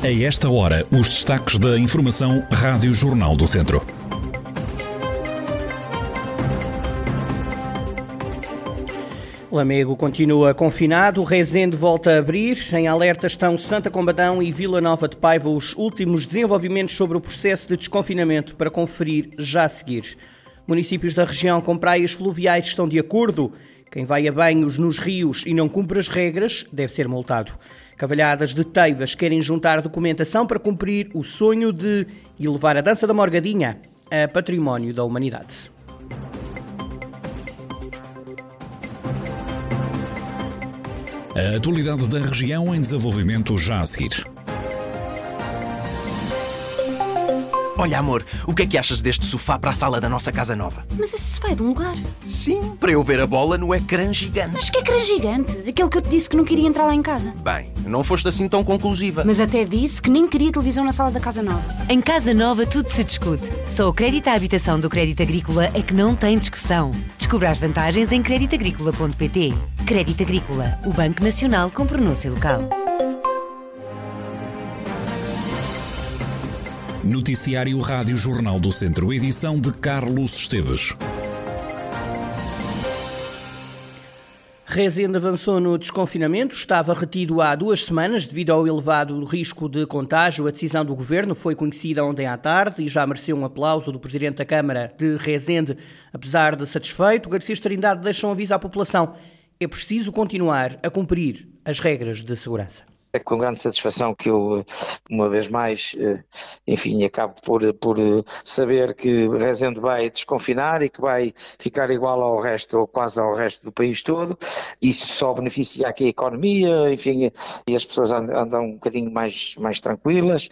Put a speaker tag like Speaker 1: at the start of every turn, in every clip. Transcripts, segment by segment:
Speaker 1: A esta hora, os destaques da Informação Rádio Jornal do Centro.
Speaker 2: Lamego continua confinado, Rezende volta a abrir. Em alerta estão Santa Combadão e Vila Nova de Paiva os últimos desenvolvimentos sobre o processo de desconfinamento para conferir já a seguir. Municípios da região com praias fluviais estão de acordo. Quem vai a banhos nos rios e não cumpre as regras deve ser multado. Cavalhadas de Teivas querem juntar documentação para cumprir o sonho de elevar a dança da morgadinha a património da humanidade.
Speaker 1: A atualidade da região em desenvolvimento já a seguir.
Speaker 3: Olha, amor, o que é que achas deste sofá para a sala da nossa casa nova?
Speaker 4: Mas esse sofá é de um lugar.
Speaker 3: Sim, para eu ver a bola no ecrã gigante.
Speaker 4: Mas que ecrã gigante? Aquele que eu te disse que não queria entrar lá em casa.
Speaker 3: Bem, não foste assim tão conclusiva.
Speaker 4: Mas até disse que nem queria televisão na sala da casa nova.
Speaker 5: Em Casa Nova tudo se discute. Só o crédito à habitação do Crédito Agrícola é que não tem discussão. Descubra as vantagens em creditagricola.pt. Crédito Agrícola, o Banco Nacional com pronúncia local.
Speaker 1: Noticiário Rádio Jornal do Centro, edição de Carlos Esteves.
Speaker 2: Rezende avançou no desconfinamento, estava retido há duas semanas devido ao elevado risco de contágio. A decisão do governo foi conhecida ontem à tarde e já mereceu um aplauso do presidente da Câmara de Rezende. Apesar de satisfeito, Garcia Trindade deixa um aviso à população. É preciso continuar a cumprir as regras de segurança.
Speaker 6: É com grande satisfação que eu, uma vez mais, eh, enfim, acabo por, por saber que Rezende vai desconfinar e que vai ficar igual ao resto, ou quase ao resto do país todo. Isso só beneficia aqui a economia, enfim, e as pessoas andam um bocadinho mais, mais tranquilas.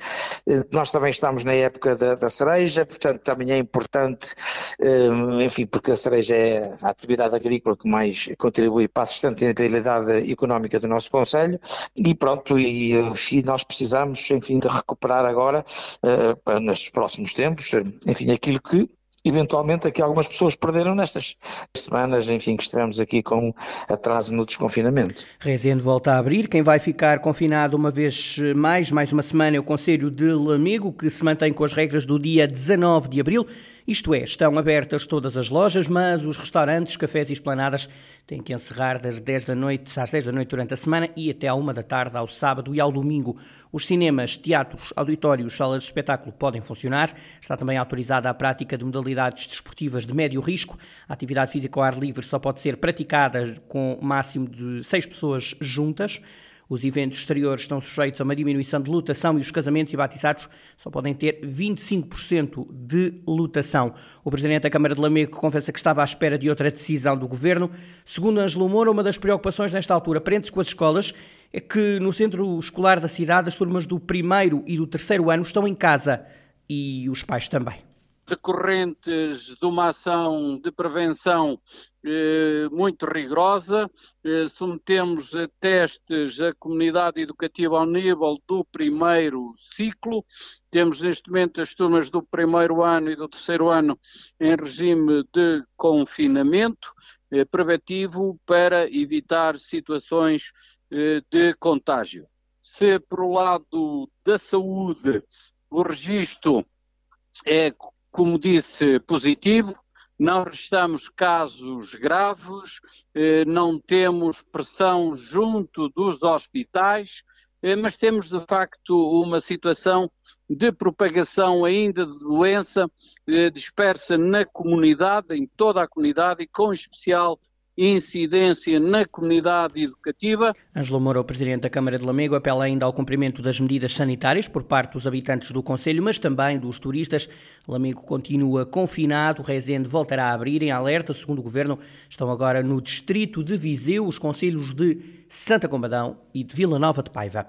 Speaker 6: Eh, nós também estamos na época da, da cereja, portanto também é importante, eh, enfim, porque a cereja é a atividade agrícola que mais contribui para a sustentabilidade económica do nosso Conselho e pronto, e, e nós precisamos, enfim, de recuperar agora, uh, nos próximos tempos, enfim, aquilo que eventualmente aqui algumas pessoas perderam nestas semanas, enfim, que estivemos aqui com atraso no desconfinamento.
Speaker 2: Rezende volta a abrir. Quem vai ficar confinado uma vez mais, mais uma semana, é o Conselho de Lamego, que se mantém com as regras do dia 19 de abril. Isto é, estão abertas todas as lojas, mas os restaurantes, cafés e esplanadas têm que encerrar das 10 da noite às 10 da noite durante a semana e até à 1 da tarde ao sábado e ao domingo. Os cinemas, teatros, auditórios, salas de espetáculo podem funcionar. Está também autorizada a prática de modalidades desportivas de médio risco. A atividade física ao ar livre só pode ser praticada com máximo de 6 pessoas juntas. Os eventos exteriores estão sujeitos a uma diminuição de lotação e os casamentos e batizados só podem ter 25% de lotação. O Presidente da Câmara de Lamego confessa que estava à espera de outra decisão do Governo. Segundo Angelo Moura, uma das preocupações nesta altura, prende-se com as escolas, é que no centro escolar da cidade as turmas do primeiro e do terceiro ano estão em casa e os pais também
Speaker 7: decorrentes de uma ação de prevenção eh, muito rigorosa. Eh, submetemos a testes a comunidade educativa ao nível do primeiro ciclo. Temos neste momento as turmas do primeiro ano e do terceiro ano em regime de confinamento eh, preventivo para evitar situações de contágio. Se por lado da saúde o registro é como disse, positivo. Não registramos casos graves, eh, não temos pressão junto dos hospitais, eh, mas temos de facto uma situação de propagação ainda de doença eh, dispersa na comunidade, em toda a comunidade e com especial incidência na comunidade educativa.
Speaker 2: Ângelo Moura, o Presidente da Câmara de Lamego, apela ainda ao cumprimento das medidas sanitárias por parte dos habitantes do Conselho, mas também dos turistas. Lamego continua confinado, Rezende voltará a abrir em alerta. Segundo o Governo, estão agora no distrito de Viseu os conselhos de Santa Combadão e de Vila Nova de Paiva.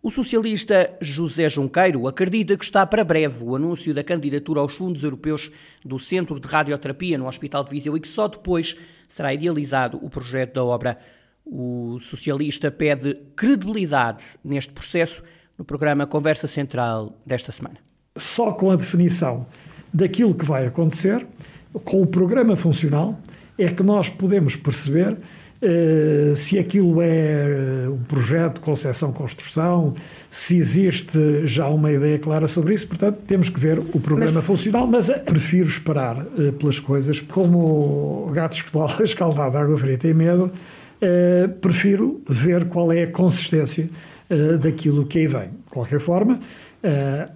Speaker 2: O socialista José Junqueiro acredita que está para breve o anúncio da candidatura aos fundos europeus do Centro de Radioterapia no Hospital de Viseu e que só depois será idealizado o projeto da obra. O socialista pede credibilidade neste processo no programa Conversa Central desta semana.
Speaker 8: Só com a definição daquilo que vai acontecer, com o programa funcional, é que nós podemos perceber uh, se aquilo é um projeto de concepção-construção, se existe já uma ideia clara sobre isso. Portanto, temos que ver o programa mas... funcional, mas prefiro esperar uh, pelas coisas. Como gatos escaldado água fria tem medo, prefiro ver qual é a consistência daquilo que aí vem. De qualquer forma,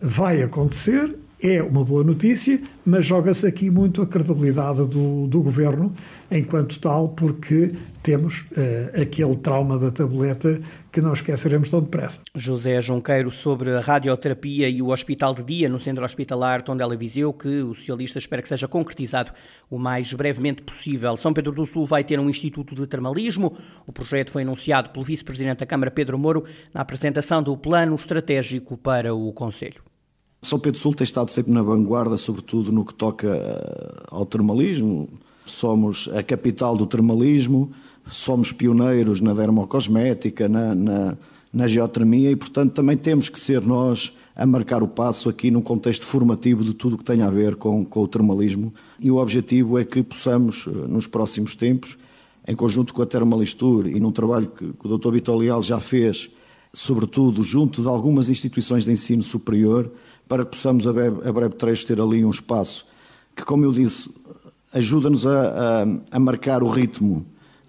Speaker 8: vai acontecer é uma boa notícia, mas joga-se aqui muito a credibilidade do, do governo enquanto tal, porque temos uh, aquele trauma da tableta que não esqueceremos tão depressa.
Speaker 2: José Junqueiro sobre a radioterapia e o hospital de dia no centro hospitalar Tondela Viseu, que o socialista espera que seja concretizado o mais brevemente possível. São Pedro do Sul vai ter um instituto de termalismo. O projeto foi anunciado pelo vice-presidente da Câmara Pedro Moro na apresentação do plano estratégico para o Conselho.
Speaker 9: São Pedro Sul tem estado sempre na vanguarda, sobretudo no que toca eh, ao termalismo. Somos a capital do termalismo, somos pioneiros na dermocosmética, na, na, na geotermia e, portanto, também temos que ser nós a marcar o passo aqui num contexto formativo de tudo o que tem a ver com, com o termalismo. E o objetivo é que possamos, eh, nos próximos tempos, em conjunto com a Termalistur e num trabalho que, que o Dr. Vitor Leal já fez, sobretudo junto de algumas instituições de ensino superior, para que possamos a breve, a breve trecho ter ali um espaço que, como eu disse, ajuda-nos a, a, a, marcar o ritmo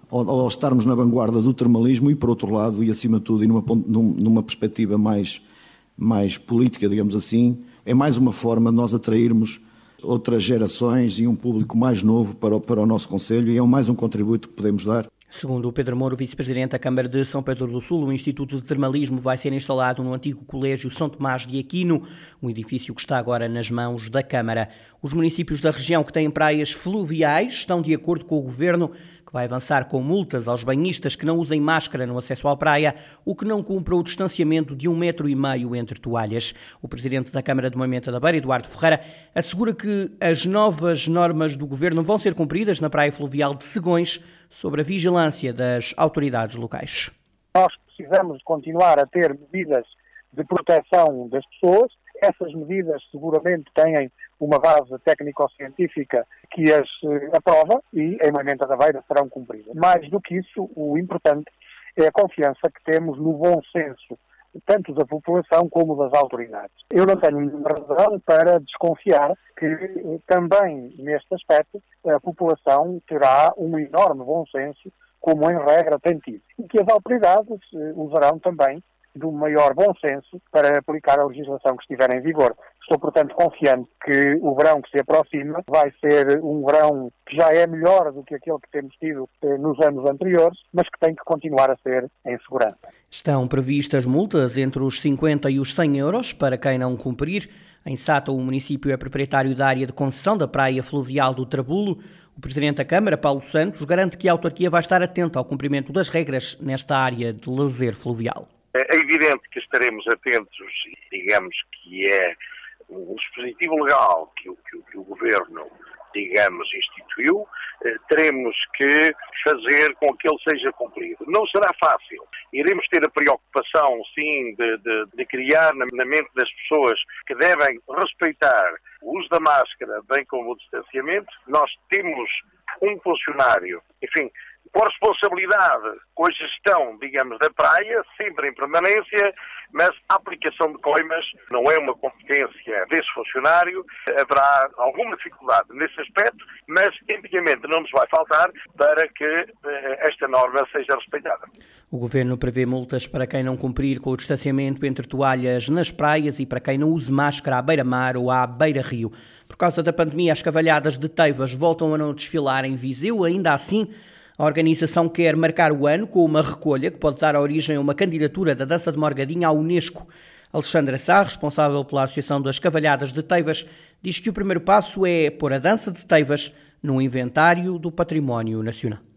Speaker 9: ao, ao, estarmos na vanguarda do termalismo e, por outro lado, e acima de tudo, e numa, numa perspectiva mais, mais política, digamos assim, é mais uma forma de nós atrairmos outras gerações e um público mais novo para o, para o nosso Conselho e é mais um contributo que podemos dar.
Speaker 2: Segundo o Pedro Moro, vice-presidente da Câmara de São Pedro do Sul, o Instituto de Termalismo vai ser instalado no antigo Colégio São Tomás de Aquino, um edifício que está agora nas mãos da Câmara. Os municípios da região que têm praias fluviais estão de acordo com o Governo vai avançar com multas aos banhistas que não usem máscara no acesso à praia, o que não cumpra o distanciamento de um metro e meio entre toalhas. O presidente da Câmara de Moimenta da Beira, Eduardo Ferreira, assegura que as novas normas do governo vão ser cumpridas na praia fluvial de Segões, sobre a vigilância das autoridades locais.
Speaker 10: Nós precisamos continuar a ter medidas de proteção das pessoas. Essas medidas seguramente têm uma base técnico-científica que as eh, aprova e em Moimenta da Beira serão cumpridas. Mais do que isso, o importante é a confiança que temos no bom senso tanto da população como das autoridades. Eu não tenho nenhuma razão para desconfiar que eh, também neste aspecto a população terá um enorme bom senso, como em regra tem tido, e que as autoridades eh, usarão também do maior bom senso para aplicar a legislação que estiver em vigor. Estou, portanto, confiante que o verão que se aproxima vai ser um verão que já é melhor do que aquele que temos tido eh, nos anos anteriores, mas que tem que continuar a ser em segurança.
Speaker 2: Estão previstas multas entre os 50 e os 100 euros para quem não cumprir. Em Sata, o município é proprietário da área de concessão da praia fluvial do Trabulo. O Presidente da Câmara, Paulo Santos, garante que a autarquia vai estar atenta ao cumprimento das regras nesta área de lazer fluvial.
Speaker 11: É evidente que estaremos atentos, digamos que é um dispositivo legal que, que, que o Governo, digamos, instituiu, eh, teremos que fazer com que ele seja cumprido. Não será fácil. Iremos ter a preocupação, sim, de, de, de criar na mente das pessoas que devem respeitar o uso da máscara, bem como o distanciamento. Nós temos um funcionário, enfim, com responsabilidade com a gestão, digamos, da praia, sempre em permanência, mas a aplicação de coimas não é uma competência desse funcionário. Haverá alguma dificuldade nesse aspecto, mas empenhamento não nos vai faltar para que eh, esta norma seja respeitada.
Speaker 2: O Governo prevê multas para quem não cumprir com o distanciamento entre toalhas nas praias e para quem não use máscara à beira-mar ou à beira-rio. Por causa da pandemia, as cavalhadas de Teivas voltam a não desfilar em Viseu, ainda assim a organização quer marcar o ano com uma recolha que pode dar origem a uma candidatura da dança de Morgadinha à Unesco. Alexandra Sá, responsável pela Associação das Cavalhadas de Teivas, diz que o primeiro passo é pôr a dança de Teivas no inventário do património nacional.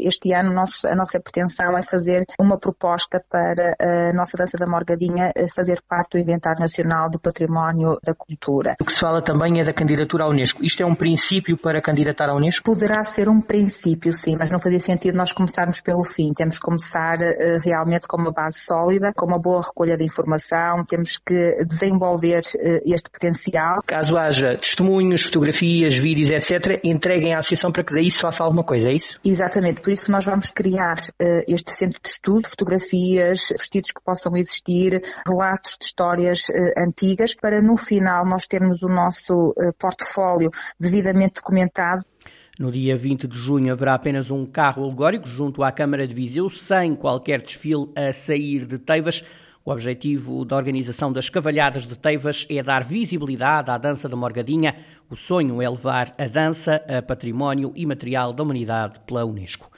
Speaker 12: Este ano a nossa pretensão é fazer uma proposta para a nossa dança da Morgadinha eh, fazer parte do Inventário Nacional do Património da Cultura.
Speaker 2: O que se fala também é da candidatura à Unesco. Isto é um princípio para candidatar à Unesco?
Speaker 12: Poderá ser um princípio, sim, mas não fazia sentido nós começarmos pelo fim. Temos que começar uh, realmente com uma base sólida, com uma boa recolha de informação, temos que desenvolver uh, este potencial.
Speaker 2: Caso haja testemunhos, fotografias, vídeos, etc., entreguem à associação para que daí se faça alguma coisa, é isso?
Speaker 12: Exatamente por isso nós vamos criar uh, este centro de estudo, fotografias, vestidos que possam existir, relatos de histórias uh, antigas, para no final nós termos o nosso uh, portfólio devidamente documentado.
Speaker 2: No dia 20 de junho haverá apenas um carro alegórico junto à Câmara de Viseu, sem qualquer desfile a sair de Teivas. O objetivo da organização das Cavalhadas de Teivas é dar visibilidade à dança da Morgadinha. O sonho é levar a dança a património imaterial da humanidade pela Unesco.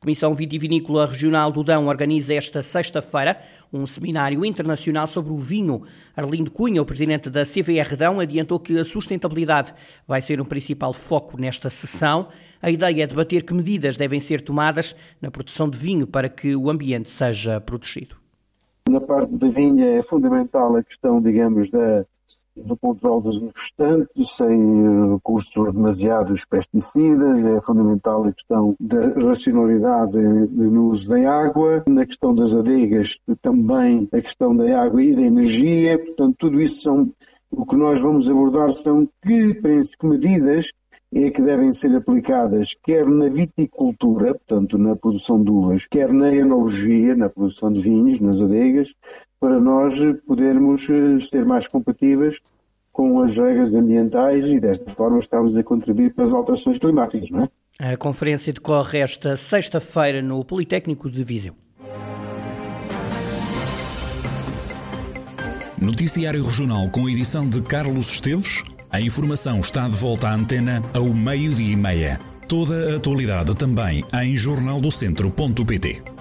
Speaker 2: Comissão Vitivinícola Regional do Dão organiza esta sexta-feira um seminário internacional sobre o vinho. Arlindo Cunha, o presidente da CVR Dão, adiantou que a sustentabilidade vai ser um principal foco nesta sessão. A ideia é debater que medidas devem ser tomadas na produção de vinho para que o ambiente seja protegido.
Speaker 13: Parte da vinha é fundamental a questão, digamos, da do controle dos infestantes, sem recursos demasiados pesticidas, é fundamental a questão da racionalidade no uso da água, na questão das adegas também a questão da água e da energia, portanto tudo isso são o que nós vamos abordar são que, que medidas é que devem ser aplicadas quer na viticultura, portanto na produção de uvas, quer na enologia, na produção de vinhos, nas adegas, para nós podermos eh, ser mais compatíveis com as regras ambientais e desta forma estamos a contribuir para as alterações climáticas, não é?
Speaker 2: A conferência decorre esta sexta-feira no Politécnico de Viseu.
Speaker 1: Noticiário Regional com edição de Carlos Esteves. A informação está de volta à antena ao meio-dia e meia. Toda a atualidade também em jornaldocentro.pt.